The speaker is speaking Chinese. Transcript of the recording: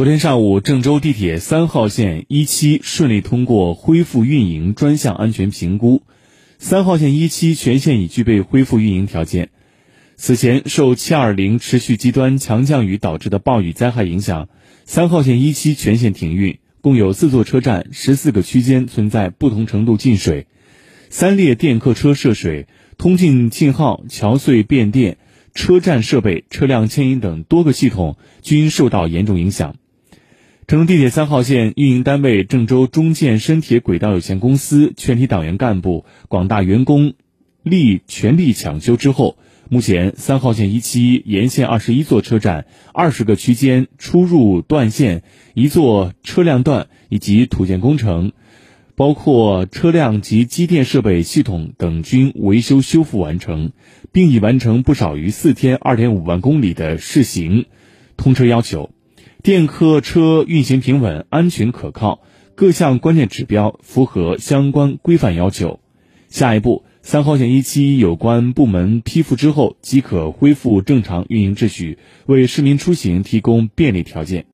昨天上午，郑州地铁三号线一期顺利通过恢复运营专项安全评估，三号线一期全线已具备恢复运营条件。此前受7.20持续极端强降雨导致的暴雨灾害影响，三号线一期全线停运，共有四座车站、十四个区间存在不同程度进水，三列电客车涉水，通信信号、桥隧变电、车站设备、车辆牵引等多个系统均受到严重影响。郑州地铁三号线运营单位郑州中建深铁轨道有限公司全体党员干部、广大员工力全力抢修之后，目前三号线一期沿线二十一座车站、二十个区间出入段线、一座车辆段以及土建工程，包括车辆及机电设备系统等均维修修复完成，并已完成不少于四天二点五万公里的试行通车要求。电客车运行平稳、安全可靠，各项关键指标符合相关规范要求。下一步，三号线一期有关部门批复之后，即可恢复正常运营秩序，为市民出行提供便利条件。